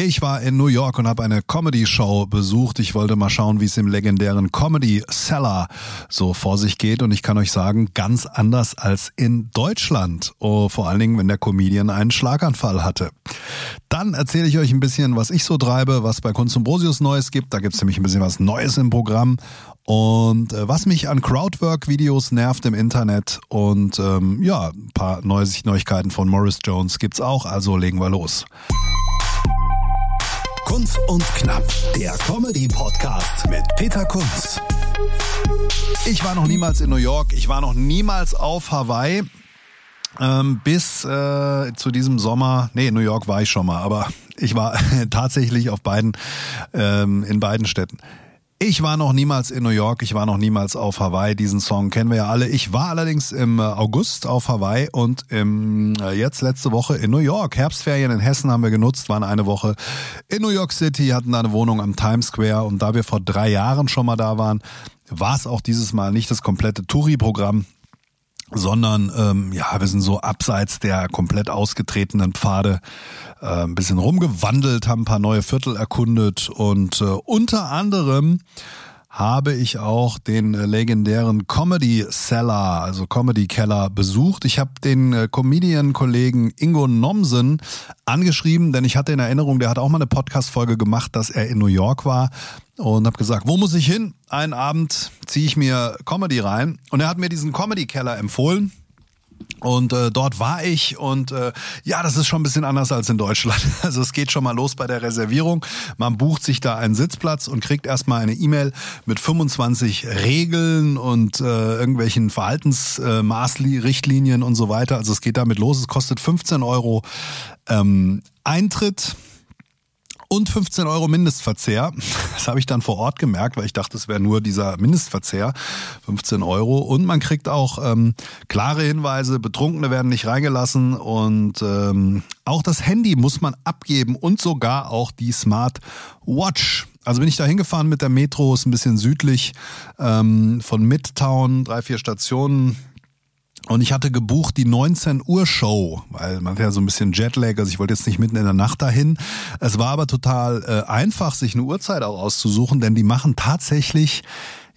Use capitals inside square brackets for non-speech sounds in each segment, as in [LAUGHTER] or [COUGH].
Ich war in New York und habe eine Comedy-Show besucht. Ich wollte mal schauen, wie es im legendären Comedy Cellar so vor sich geht. Und ich kann euch sagen, ganz anders als in Deutschland. Oh, vor allen Dingen, wenn der Comedian einen Schlaganfall hatte. Dann erzähle ich euch ein bisschen, was ich so treibe, was bei Kunst und Brosius Neues gibt. Da gibt es nämlich ein bisschen was Neues im Programm. Und äh, was mich an Crowdwork-Videos nervt im Internet. Und ähm, ja, ein paar Neuigkeiten von Morris Jones gibt's auch. Also legen wir los. Kunz und Knapp, der Comedy-Podcast mit Peter Kunz. Ich war noch niemals in New York, ich war noch niemals auf Hawaii. Ähm, bis äh, zu diesem Sommer, nee, New York war ich schon mal, aber ich war [LAUGHS] tatsächlich auf beiden, ähm, in beiden Städten. Ich war noch niemals in New York, ich war noch niemals auf Hawaii. Diesen Song kennen wir ja alle. Ich war allerdings im äh, August auf Hawaii und im, äh, jetzt letzte Woche in New York. Herbstferien in Hessen haben wir genutzt, waren eine Woche in New York City, hatten da eine Wohnung am Times Square und da wir vor drei Jahren schon mal da waren, war es auch dieses Mal nicht das komplette Touri-Programm, sondern ähm, ja, wir sind so abseits der komplett ausgetretenen Pfade äh, ein bisschen rumgewandelt, haben ein paar neue Viertel erkundet und äh, unter anderem habe ich auch den äh, legendären Comedy Cellar, also Comedy Keller besucht. Ich habe den äh, Comedian-Kollegen Ingo Nomsen angeschrieben, denn ich hatte in Erinnerung, der hat auch mal eine Podcast-Folge gemacht, dass er in New York war und habe gesagt, wo muss ich hin? Einen Abend ziehe ich mir Comedy rein und er hat mir diesen Comedy Keller empfohlen. Und äh, dort war ich und äh, ja, das ist schon ein bisschen anders als in Deutschland. [LAUGHS] Also es geht schon mal los bei der Reservierung. Man bucht sich da einen Sitzplatz und kriegt erstmal eine E-Mail mit 25 Regeln und äh, irgendwelchen Verhaltensmaßrichtlinien äh, und so weiter. Also es geht damit los. Es kostet 15 Euro ähm, Eintritt und 15 Euro Mindestverzehr. [LAUGHS] Das habe ich dann vor Ort gemerkt, weil ich dachte, es wäre nur dieser Mindestverzehr, 15 Euro. Und man kriegt auch ähm, klare Hinweise, Betrunkene werden nicht reingelassen und ähm, auch das Handy muss man abgeben und sogar auch die Smart Watch. Also bin ich da hingefahren mit der Metro, ist ein bisschen südlich ähm, von Midtown, drei, vier Stationen, und ich hatte gebucht die 19 Uhr Show, weil man hat ja so ein bisschen Jetlag, also ich wollte jetzt nicht mitten in der Nacht dahin. Es war aber total äh, einfach, sich eine Uhrzeit auch auszusuchen, denn die machen tatsächlich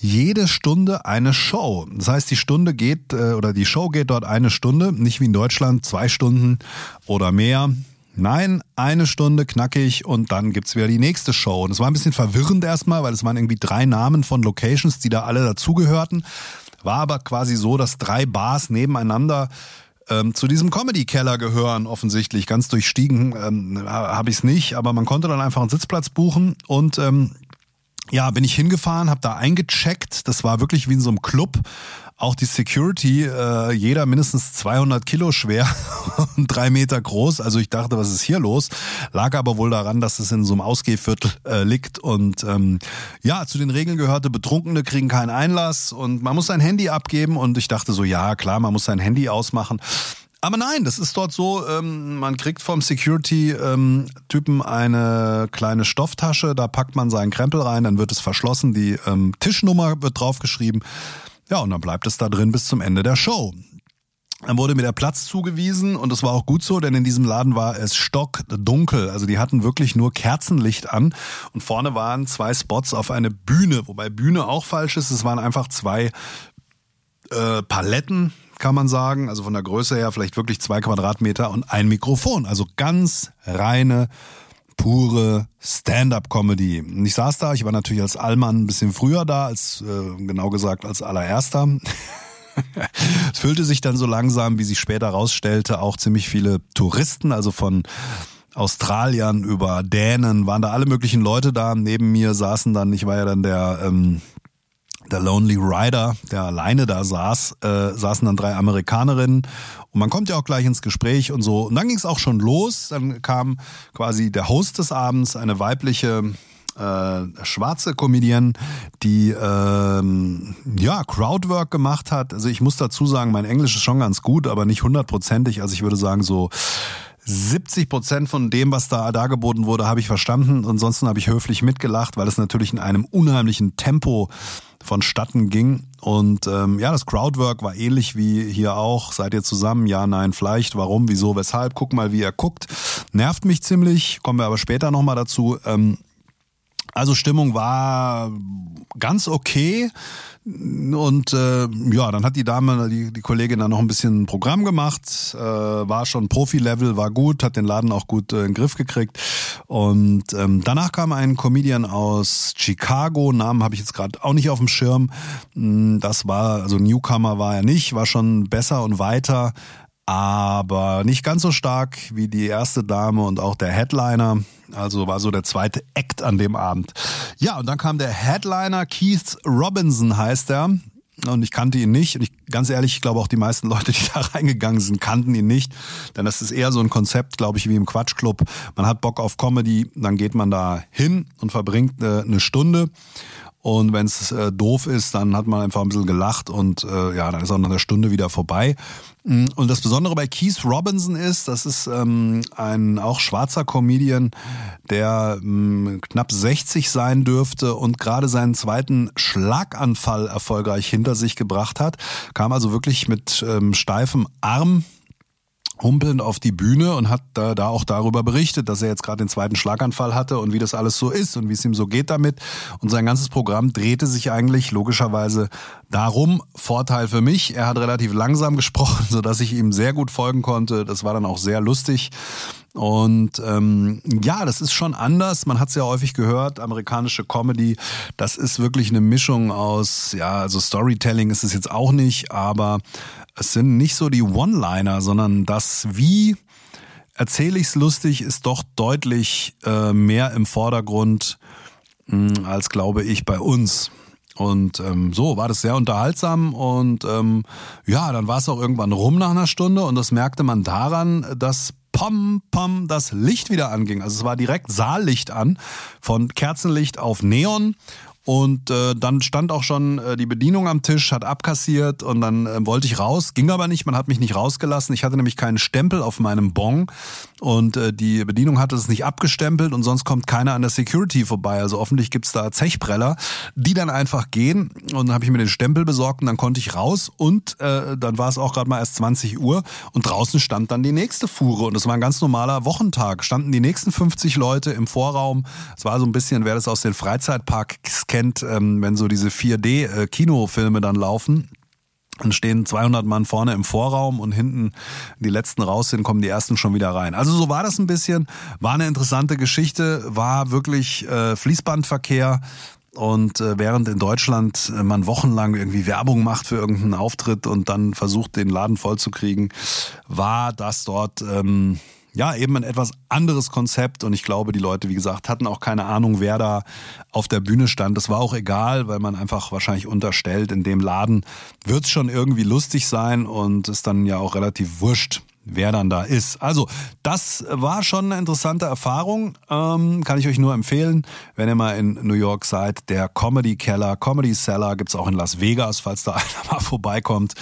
jede Stunde eine Show. Das heißt, die Stunde geht äh, oder die Show geht dort eine Stunde, nicht wie in Deutschland zwei Stunden oder mehr. Nein, eine Stunde knackig und dann gibt's wieder die nächste Show. Und es war ein bisschen verwirrend erstmal, weil es waren irgendwie drei Namen von Locations, die da alle dazugehörten. War aber quasi so, dass drei Bars nebeneinander ähm, zu diesem Comedy-Keller gehören, offensichtlich. Ganz durchstiegen ähm, habe ich es nicht, aber man konnte dann einfach einen Sitzplatz buchen und ähm, ja, bin ich hingefahren, habe da eingecheckt. Das war wirklich wie in so einem Club. Auch die Security, äh, jeder mindestens 200 Kilo schwer [LAUGHS] und drei Meter groß. Also ich dachte, was ist hier los? Lag aber wohl daran, dass es in so einem Ausgehviertel äh, liegt. Und ähm, ja, zu den Regeln gehörte, Betrunkene kriegen keinen Einlass und man muss sein Handy abgeben. Und ich dachte so, ja klar, man muss sein Handy ausmachen. Aber nein, das ist dort so, ähm, man kriegt vom Security-Typen ähm, eine kleine Stofftasche, da packt man seinen Krempel rein, dann wird es verschlossen, die ähm, Tischnummer wird draufgeschrieben. Ja, und dann bleibt es da drin bis zum Ende der Show. Dann wurde mir der Platz zugewiesen und das war auch gut so, denn in diesem Laden war es stockdunkel. Also die hatten wirklich nur Kerzenlicht an und vorne waren zwei Spots auf eine Bühne, wobei Bühne auch falsch ist. Es waren einfach zwei äh, Paletten, kann man sagen. Also von der Größe her vielleicht wirklich zwei Quadratmeter und ein Mikrofon. Also ganz reine, pure Stand-up-Comedy. Und ich saß da, ich war natürlich als Allmann ein bisschen früher da, als äh, genau gesagt als allererster. [LAUGHS] es füllte sich dann so langsam, wie sich später rausstellte, auch ziemlich viele Touristen, also von Australiern über Dänen, waren da alle möglichen Leute da. Neben mir saßen dann, ich war ja dann der ähm, der Lonely Rider, der alleine da saß, äh, saßen dann drei Amerikanerinnen und man kommt ja auch gleich ins Gespräch und so. Und dann ging es auch schon los. Dann kam quasi der Host des Abends, eine weibliche äh, schwarze Comedian, die ähm, ja Crowdwork gemacht hat. Also ich muss dazu sagen, mein Englisch ist schon ganz gut, aber nicht hundertprozentig. Also ich würde sagen so 70 Prozent von dem, was da dargeboten wurde, habe ich verstanden. Ansonsten habe ich höflich mitgelacht, weil es natürlich in einem unheimlichen Tempo vonstatten ging. Und ähm, ja, das Crowdwork war ähnlich wie hier auch. Seid ihr zusammen? Ja, nein, vielleicht. Warum, wieso, weshalb? Guck mal, wie er guckt. Nervt mich ziemlich. Kommen wir aber später nochmal dazu. Ähm, also Stimmung war ganz okay. Und äh, ja, dann hat die Dame, die, die Kollegin dann noch ein bisschen Programm gemacht, äh, war schon Profi-Level, war gut, hat den Laden auch gut äh, in den Griff gekriegt. Und ähm, danach kam ein Comedian aus Chicago, Namen habe ich jetzt gerade auch nicht auf dem Schirm. Hm, das war, also Newcomer war er nicht, war schon besser und weiter, aber nicht ganz so stark wie die erste Dame und auch der Headliner. Also war so der zweite Act an dem Abend. Ja, und dann kam der Headliner, Keith Robinson heißt er. Und ich kannte ihn nicht. Und ich, ganz ehrlich, ich glaube auch die meisten [LAUGHS] Leute, die da reingegangen sind, kannten ihn nicht. Denn das ist eher so ein Konzept, glaube ich, wie im Quatschclub. Man hat Bock auf Comedy, dann geht man da hin und verbringt äh, eine Stunde. Und wenn es äh, doof ist, dann hat man einfach ein bisschen gelacht und äh, ja, dann ist auch nach einer Stunde wieder vorbei. Mm, und das Besondere bei Keith Robinson ist, das ist ähm, ein auch schwarzer Comedian, der ähm, knapp 60 sein dürfte und gerade seinen zweiten Schlaganfall erfolgreich hinter sich gebracht hat. Kam also wirklich mit ähm, steifem Arm humpelnd auf die Bühne und hat da, da auch darüber berichtet, dass er jetzt gerade den zweiten Schlaganfall hatte und wie das alles so ist und wie es ihm so geht damit. Und sein ganzes Programm drehte sich eigentlich logischerweise darum. Vorteil für mich, er hat relativ langsam [LAUGHS] gesprochen, so dass ich ihm sehr gut folgen konnte. Das war dann auch sehr lustig. Und ähm, ja, das ist schon anders. Man hat es ja häufig gehört, amerikanische Comedy, das ist wirklich eine Mischung aus, ja, also Storytelling ist es jetzt auch nicht, aber es sind nicht so die One-Liner, sondern das wie erzähle ich es lustig ist doch deutlich äh, mehr im Vordergrund mh, hm, als glaube ich bei uns. Und ähm, so war das sehr unterhaltsam und ähm, ja, dann war es auch irgendwann rum nach einer Stunde und das merkte man daran, dass pom, pom, das Licht wieder anging. Also es war direkt Saallicht an, von Kerzenlicht auf Neon und äh, dann stand auch schon äh, die Bedienung am Tisch, hat abkassiert und dann äh, wollte ich raus, ging aber nicht, man hat mich nicht rausgelassen. Ich hatte nämlich keinen Stempel auf meinem Bon und äh, die Bedienung hatte es nicht abgestempelt und sonst kommt keiner an der Security vorbei. Also offensichtlich gibt's da Zechpreller, die dann einfach gehen und dann habe ich mir den Stempel besorgt und dann konnte ich raus und äh, dann war es auch gerade mal erst 20 Uhr und draußen stand dann die nächste Fuhre und es war ein ganz normaler Wochentag. Standen die nächsten 50 Leute im Vorraum. Es war so ein bisschen, wer das aus den Freizeitparks kennt, ähm, wenn so diese 4D-Kinofilme dann laufen. Dann stehen 200 Mann vorne im Vorraum und hinten die letzten raus sind, kommen die ersten schon wieder rein. Also so war das ein bisschen. War eine interessante Geschichte, war wirklich äh, Fließbandverkehr. Und äh, während in Deutschland äh, man wochenlang irgendwie Werbung macht für irgendeinen Auftritt und dann versucht, den Laden vollzukriegen, war das dort ähm, ja, eben ein etwas anderes Konzept und ich glaube, die Leute, wie gesagt, hatten auch keine Ahnung, wer da auf der Bühne stand. Das war auch egal, weil man einfach wahrscheinlich unterstellt, in dem Laden wird es schon irgendwie lustig sein und ist dann ja auch relativ wurscht, wer dann da ist. Also, das war schon eine interessante Erfahrung. Ähm, kann ich euch nur empfehlen, wenn ihr mal in New York seid. Der Comedy Keller, Comedy Cellar gibt's auch in Las Vegas, falls da [LAUGHS] einer mal vorbeikommt.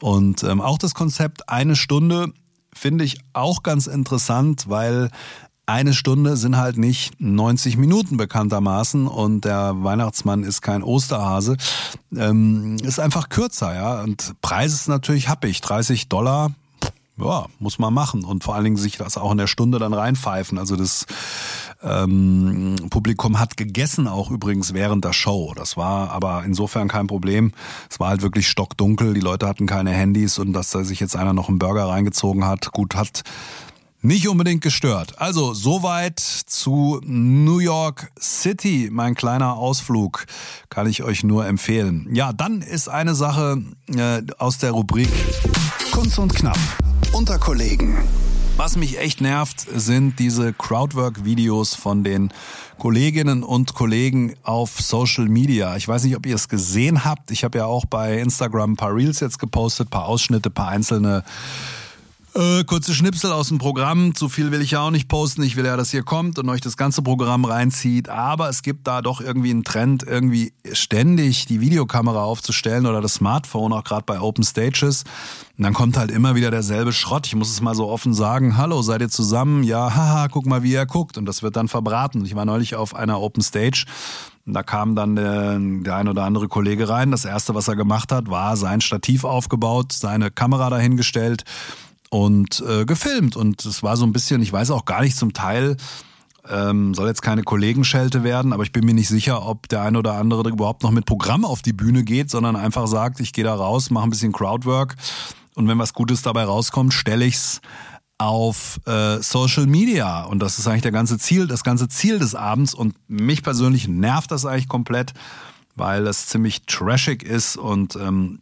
Und ähm, auch das Konzept eine Stunde finde ich auch ganz interessant, weil eine Stunde sind halt nicht 90 Minuten bekanntermaßen und der Weihnachtsmann ist kein Osterhase. Ähm, ist einfach kürzer, ja. Und Preis ist natürlich happig. 30 Dollar, ja, muss man machen. Und vor allen Dingen sich das auch in der Stunde dann reinpfeifen. Also das ähm, Publikum hat gegessen auch übrigens während der Show. Das war aber insofern kein Problem. Es war halt wirklich stockdunkel, die Leute hatten keine Handys und dass da sich jetzt einer noch einen Burger reingezogen hat, gut hat nicht unbedingt gestört. Also soweit zu New York City, mein kleiner Ausflug, kann ich euch nur empfehlen. Ja, dann ist eine Sache äh, aus der Rubrik Kunst und Knapp unter Kollegen. Was mich echt nervt, sind diese Crowdwork-Videos von den Kolleginnen und Kollegen auf Social Media. Ich weiß nicht, ob ihr es gesehen habt. Ich habe ja auch bei Instagram ein paar Reels jetzt gepostet, paar Ausschnitte, paar einzelne Äh, kurze Schnipsel aus dem Programm. Zu viel will ich ja auch nicht posten. Ich will ja, dass ihr kommt und euch das ganze Programm reinzieht. Aber es gibt da doch irgendwie einen Trend, irgendwie ständig die Videokamera aufzustellen oder das Smartphone, auch gerade bei Open Stages. Und dann kommt halt immer wieder derselbe Schrott. Ich muss es mal so offen sagen. Hallo, seid ihr zusammen? Ja, haha, guck mal, wie er guckt. Und das wird dann verbraten. Ich war neulich auf einer Open Stage. Da kam dann der, der ein oder andere Kollege rein. Das erste, was er gemacht hat, war sein Stativ aufgebaut, seine Kamera dahingestellt und äh, gefilmt. Und es war so ein bisschen, ich weiß auch gar nicht zum Teil, ähm, soll jetzt keine Kollegenschelte werden, aber ich bin mir nicht sicher, ob der eine oder andere überhaupt noch mit Programm auf die Bühne geht, sondern einfach sagt, ich gehe da raus, mache ein bisschen Crowdwork. Und wenn was Gutes dabei rauskommt, stelle ich's auf äh, Social Media. Und das ist eigentlich der ganze Ziel, das ganze Ziel des Abends. Und mich persönlich nervt das eigentlich komplett, weil es ziemlich trashig ist. Und ähm,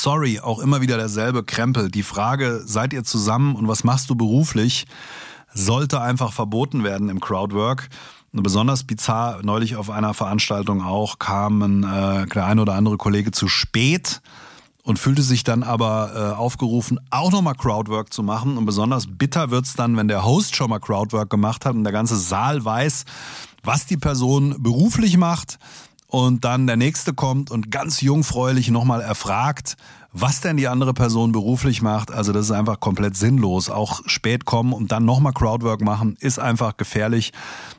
sorry, auch immer wieder derselbe Krempel. Die Frage, seid ihr zusammen und was machst du beruflich, sollte einfach verboten werden im Crowdwork. Besonders bizarr, neulich auf einer Veranstaltung auch, kam äh, der ein oder andere Kollege zu spät und fühlte sich dann aber äh, aufgerufen, auch nochmal Crowdwork zu machen. Und besonders bitter wird's dann, wenn der Host schon mal Crowdwork gemacht hat und der ganze Saal weiß, was die Person beruflich macht. Und dann der nächste kommt und ganz jungfräulich nochmal erfragt, was denn die andere Person beruflich macht. Also das ist einfach komplett sinnlos. Auch spät kommen und dann nochmal Crowdwork machen, ist einfach gefährlich.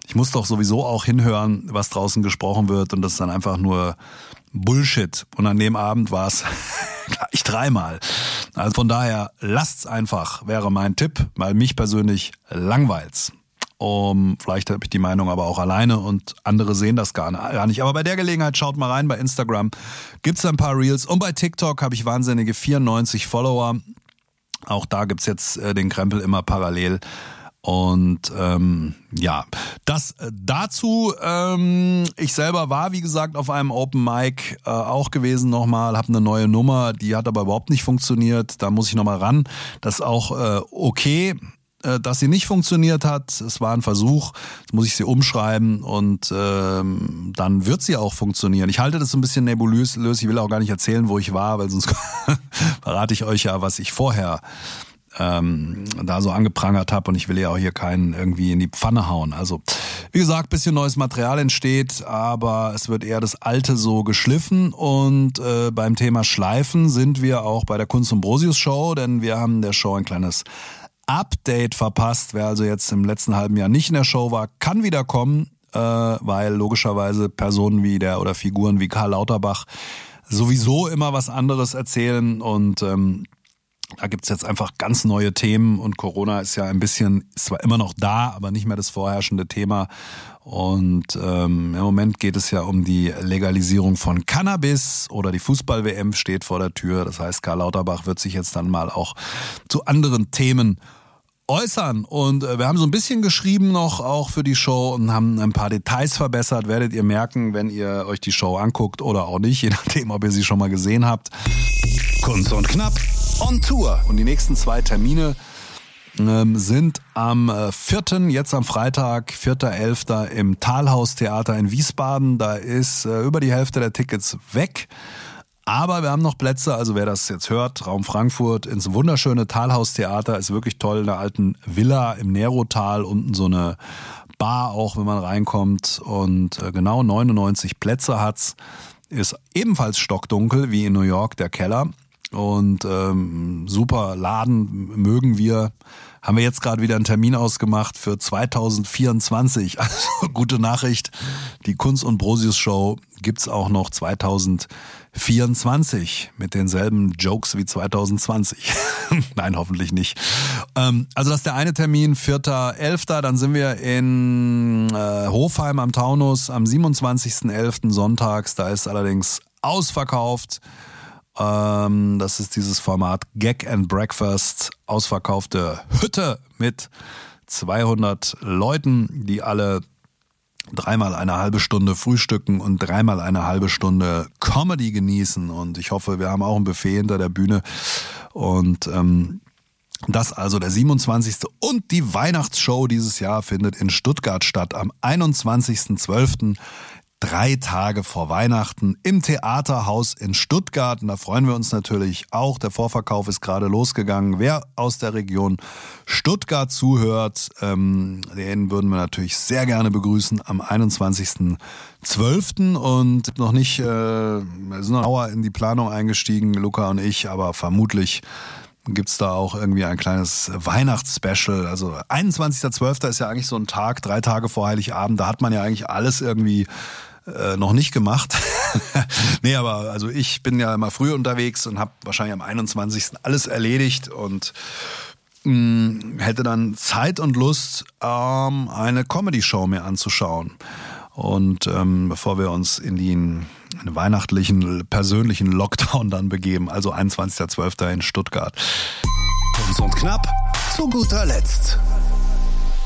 Ich muss doch sowieso auch hinhören, was draußen gesprochen wird. Und das ist dann einfach nur Bullshit. Und an dem Abend war es [LAUGHS] gleich dreimal. Also von daher, lasst's einfach, wäre mein Tipp, weil mich persönlich langweilt's. Um, vielleicht habe ich die Meinung aber auch alleine und andere sehen das gar nicht. Aber bei der Gelegenheit schaut mal rein bei Instagram. Gibt's ein paar Reels und bei TikTok habe ich wahnsinnige 94 Follower. Auch da gibt's jetzt äh, den Krempel immer parallel. Und ähm, ja, das äh, dazu. Ähm, ich selber war, wie gesagt, auf einem Open Mic äh, auch gewesen nochmal, habe eine neue Nummer, die hat aber überhaupt nicht funktioniert. Da muss ich nochmal ran. Das ist auch äh, okay dass sie nicht funktioniert hat. Es war ein Versuch, jetzt muss ich sie umschreiben und ähm, dann wird sie auch funktionieren. Ich halte das so ein bisschen nebulös, ich will auch gar nicht erzählen, wo ich war, weil sonst [LAUGHS] verrate ich euch ja, was ich vorher ähm, da so angeprangert habe und ich will ja auch hier keinen irgendwie in die Pfanne hauen. Also wie gesagt, bisschen neues Material entsteht, aber es wird eher das Alte so geschliffen und äh, beim Thema Schleifen sind wir auch bei der Kunst und Brosius Show, denn wir haben der Show ein kleines Update verpasst. Wer also jetzt im letzten halben Jahr nicht in der Show war, kann wieder kommen, äh, weil logischerweise Personen wie der oder Figuren wie Karl Lauterbach sowieso immer was anderes erzählen und ähm, da gibt's jetzt einfach ganz neue Themen und Corona ist ja ein bisschen, ist zwar immer noch da, aber nicht mehr das vorherrschende Thema. Und ähm, im Moment geht es ja um die Legalisierung von Cannabis oder die Fußball-WM steht vor der Tür. Das heißt, Karl Lauterbach wird sich jetzt dann mal auch zu anderen Themen äußern. Und äh, wir haben so ein bisschen geschrieben noch auch für die Show und haben ein paar Details verbessert. Werdet ihr merken, wenn ihr euch die Show anguckt oder auch nicht, je nachdem, ob ihr sie schon mal gesehen habt. Kunst und Knapp on Tour. Und die nächsten zwei Termine ähm, sind am äh, 4., jetzt am Freitag, 4.11. im Talhaustheater in Wiesbaden. Da ist äh, über die Hälfte der Tickets weg. Aber wir haben noch Plätze, also wer das jetzt hört, Raum Frankfurt ins wunderschöne Talhaustheater ist wirklich toll, in der alten Villa im Nerotal, unten so eine Bar auch, wenn man reinkommt und äh, genau 99 Plätze hat's. Ist ebenfalls stockdunkel wie in New York der Keller und ähm, super Laden mögen wir. Haben wir jetzt gerade wieder einen Termin ausgemacht für 2024. [LAUGHS] Also gute Nachricht. Die Kunst und Brosius Show gibt's auch noch 2024 mit denselben Jokes wie 2020. [LAUGHS] Nein, hoffentlich nicht. Ähm, also das ist der eine Termin, 4.11. Dann sind wir in äh, Hofheim am Taunus am 27.11. sonntags. Da ist allerdings ausverkauft. Ähm, das ist dieses Format Gag and Breakfast, ausverkaufte Hütte mit 200 Leuten, die alle dreimal eine halbe Stunde frühstücken und dreimal eine halbe Stunde Comedy genießen. Und ich hoffe, wir haben auch ein Buffet hinter der Bühne. Und ähm, das also der 27. und die Weihnachtsshow dieses Jahr findet in Stuttgart statt am 21.12. drei Tage vor Weihnachten im Theaterhaus in Stuttgart. Und da freuen wir uns natürlich auch. Der Vorverkauf ist gerade losgegangen. Wer aus der Region Stuttgart zuhört, ähm, den würden wir natürlich sehr gerne begrüßen am 21.12. Und noch nicht, äh, wir sind noch genauer in die Planung eingestiegen, Luca und ich, aber vermutlich gibt's da auch irgendwie ein kleines Weihnachtsspecial. Also 21.12. ist ja eigentlich so ein Tag, drei Tage vor Heiligabend. Da hat man ja eigentlich alles irgendwie äh, noch nicht gemacht. [LAUGHS] nee, aber also ich bin ja immer früh unterwegs und habe wahrscheinlich am 21. alles erledigt und mh, hätte dann Zeit und Lust, ähm, eine Comedy-Show mir anzuschauen. Und ähm, bevor wir uns in den weihnachtlichen, persönlichen Lockdown dann begeben, also 21.12. in Stuttgart. Kurz und knapp, zu guter Letzt.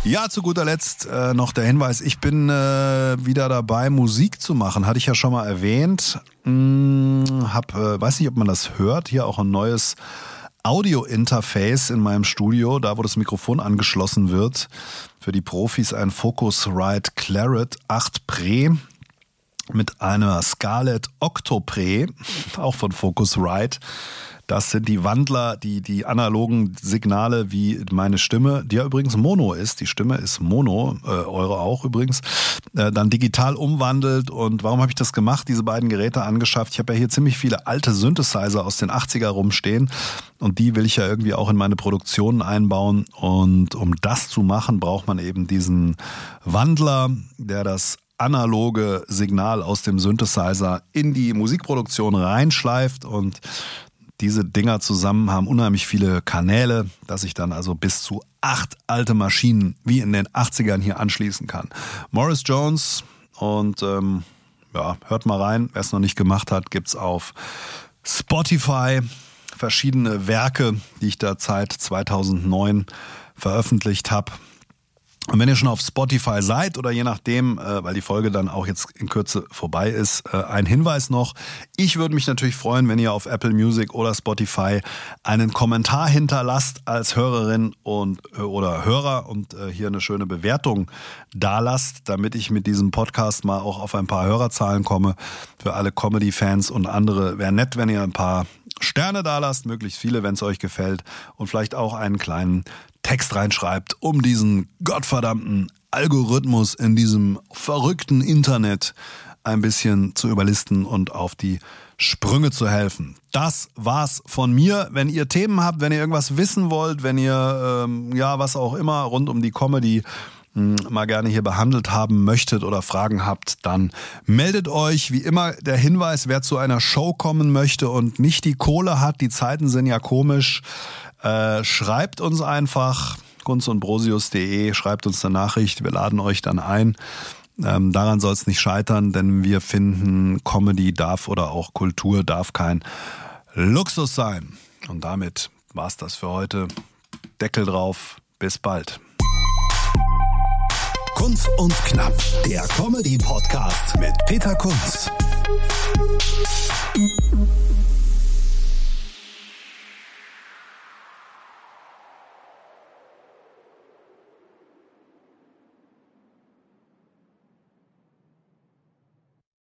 Ja, zu guter Letzt äh, noch der Hinweis, ich bin äh, wieder dabei, Musik zu machen. Hatte ich ja schon mal erwähnt. Hm, hab, äh, weiß nicht, ob man das hört, hier auch ein neues Audio-Interface in meinem Studio, da wo das Mikrofon angeschlossen wird. Für die Profis ein Focusrite Claret 8 Pre mit einer Scarlett Octopre, [LAUGHS] auch von Focusrite. Das sind die Wandler, die, die analogen Signale wie meine Stimme, die ja übrigens Mono ist, die Stimme ist Mono, äh, eure auch übrigens, äh, dann digital umwandelt. Und warum habe ich das gemacht, diese beiden Geräte angeschafft? Ich habe ja hier ziemlich viele alte Synthesizer aus den 80er rumstehen und die will ich ja irgendwie auch in meine Produktionen einbauen. Und um das zu machen, braucht man eben diesen Wandler, der das analoge Signal aus dem Synthesizer in die Musikproduktion reinschleift und diese Dinger zusammen haben unheimlich viele Kanäle, dass ich dann also bis zu acht alte Maschinen wie in den 80ern hier anschließen kann. Morris Jones und ähm, ja, hört mal rein, wer es noch nicht gemacht hat, gibt's auf Spotify verschiedene Werke, die ich da seit 2009 veröffentlicht habe. Und wenn ihr schon auf Spotify seid oder je nachdem, äh, weil die Folge dann auch jetzt in Kürze vorbei ist, äh, ein Hinweis noch. Ich würde mich natürlich freuen, wenn ihr auf Apple Music oder Spotify einen Kommentar hinterlasst als Hörerin und äh, oder Hörer und äh, hier eine schöne Bewertung dalasst, damit ich mit diesem Podcast mal auch auf ein paar Hörerzahlen komme. Für alle Comedy-Fans und andere wäre nett, wenn ihr ein paar Sterne dalasst, möglichst viele, wenn es euch gefällt und vielleicht auch einen kleinen Text reinschreibt, um diesen gottverdammten Algorithmus in diesem verrückten Internet ein bisschen zu überlisten und auf die Sprünge zu helfen. Das war's von mir. Wenn ihr Themen habt, wenn ihr irgendwas wissen wollt, wenn ihr ähm, ja was auch immer rund um die Comedy hm, mal gerne hier behandelt haben möchtet oder Fragen habt, dann meldet euch. Wie immer der Hinweis, wer zu einer Show kommen möchte und nicht die Kohle hat, die Zeiten sind ja komisch, äh, schreibt uns einfach kunstundbrosius.de, schreibt uns eine Nachricht, wir laden euch dann ein. Ähm, daran soll es nicht scheitern, denn wir finden, Comedy darf oder auch Kultur darf kein Luxus sein. Und damit war's das für heute. Deckel drauf. Bis bald. Kunst und Knapp, der Comedy-Podcast mit Peter Kunz.